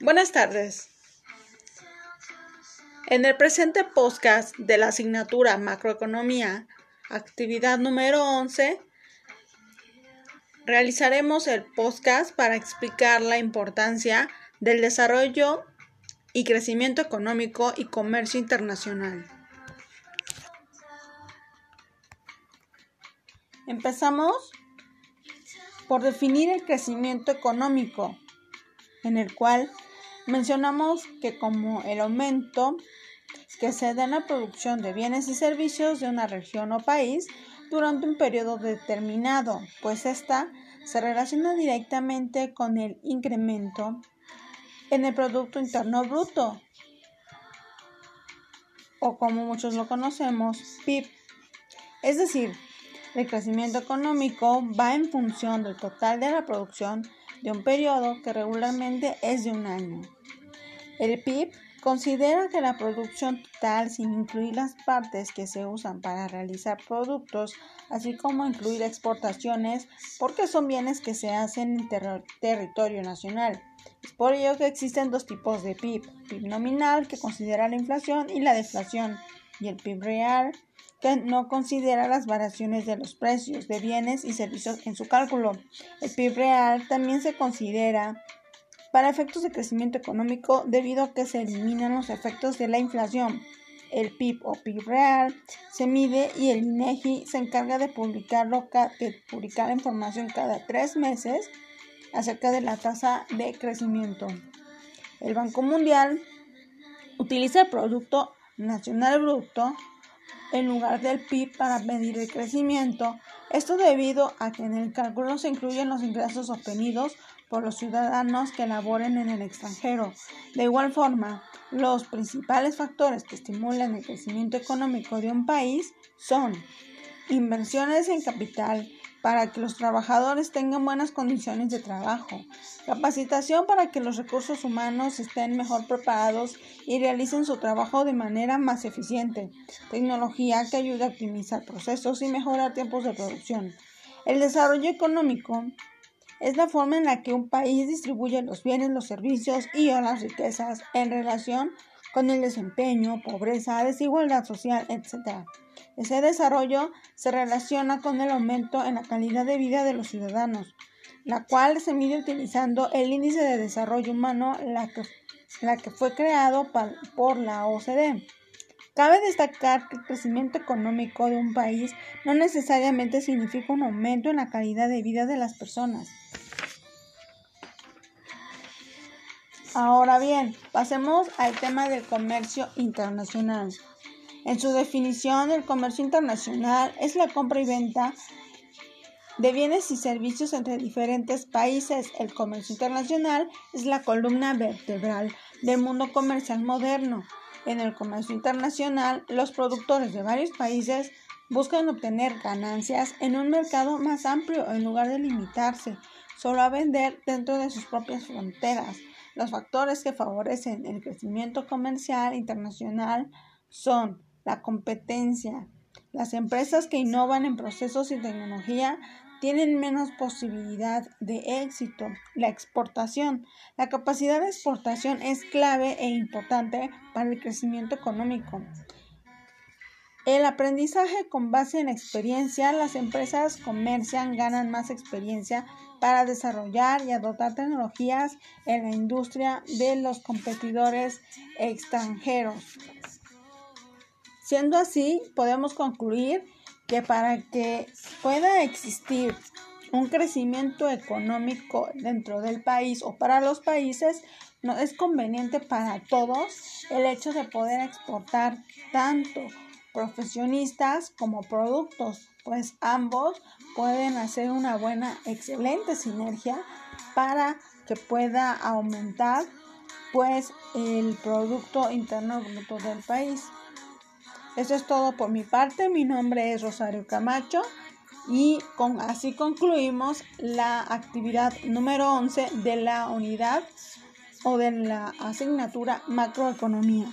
Buenas tardes. En el presente podcast de la asignatura Macroeconomía, actividad número 11, realizaremos el podcast para explicar la importancia del desarrollo y crecimiento económico y comercio internacional. Empezamos por definir el crecimiento económico, en el cual Mencionamos que como el aumento que se da en la producción de bienes y servicios de una región o país durante un periodo determinado, pues ésta se relaciona directamente con el incremento en el Producto Interno Bruto, o como muchos lo conocemos, PIB. Es decir, el crecimiento económico va en función del total de la producción de un periodo que regularmente es de un año. El PIB considera que la producción total, sin incluir las partes que se usan para realizar productos, así como incluir exportaciones, porque son bienes que se hacen en territorio nacional. Es por ello que existen dos tipos de PIB, PIB nominal, que considera la inflación, y la deflación, y el PIB real, que no considera las variaciones de los precios de bienes y servicios en su cálculo. El PIB real también se considera para efectos de crecimiento económico debido a que se eliminan los efectos de la inflación. El PIB o PIB real se mide y el INEGI se encarga de, publicarlo, de publicar información cada tres meses acerca de la tasa de crecimiento. El Banco Mundial utiliza el Producto Nacional Bruto en lugar del PIB para medir el crecimiento. Esto debido a que en el cálculo se incluyen los ingresos obtenidos por los ciudadanos que laboren en el extranjero. De igual forma, los principales factores que estimulan el crecimiento económico de un país son inversiones en capital para que los trabajadores tengan buenas condiciones de trabajo, capacitación para que los recursos humanos estén mejor preparados y realicen su trabajo de manera más eficiente, tecnología que ayude a optimizar procesos y mejorar tiempos de producción. El desarrollo económico es la forma en la que un país distribuye los bienes, los servicios y o las riquezas en relación con el desempeño, pobreza, desigualdad social, etc. Ese desarrollo se relaciona con el aumento en la calidad de vida de los ciudadanos, la cual se mide utilizando el índice de desarrollo humano, la que, fue creado por la OCDE. Cabe destacar que el crecimiento económico de un país no necesariamente significa un aumento en la calidad de vida de las personas. Ahora bien, pasemos al tema del comercio internacional. En su definición, el comercio internacional es la compra y venta de bienes y servicios entre diferentes países. El comercio internacional es la columna vertebral del mundo comercial moderno. En el comercio internacional, los productores de varios países buscan obtener ganancias en un mercado más amplio en lugar de limitarse solo a vender dentro de sus propias fronteras. Los factores que favorecen el crecimiento comercial internacional son la competencia. Las empresas que innovan en procesos y tecnología tienen menos posibilidad de éxito. La exportación. La capacidad de exportación es clave e importante para el crecimiento económico. El aprendizaje con base en experiencia. Las empresas comercian, ganan más experiencia para desarrollar y adoptar tecnologías en la industria de los competidores extranjeros. Siendo así, podemos concluir que para que pueda existir un crecimiento económico dentro del país o para los países, no es conveniente para todos el hecho de poder exportar tanto profesionistas como productos, pues ambos pueden hacer una buena, excelente sinergia para que pueda aumentar pues el producto interno bruto del país. Eso es todo por mi parte. Mi nombre es Rosario Camacho y con, así concluimos la actividad número 11 de la unidad o de la asignatura macroeconomía.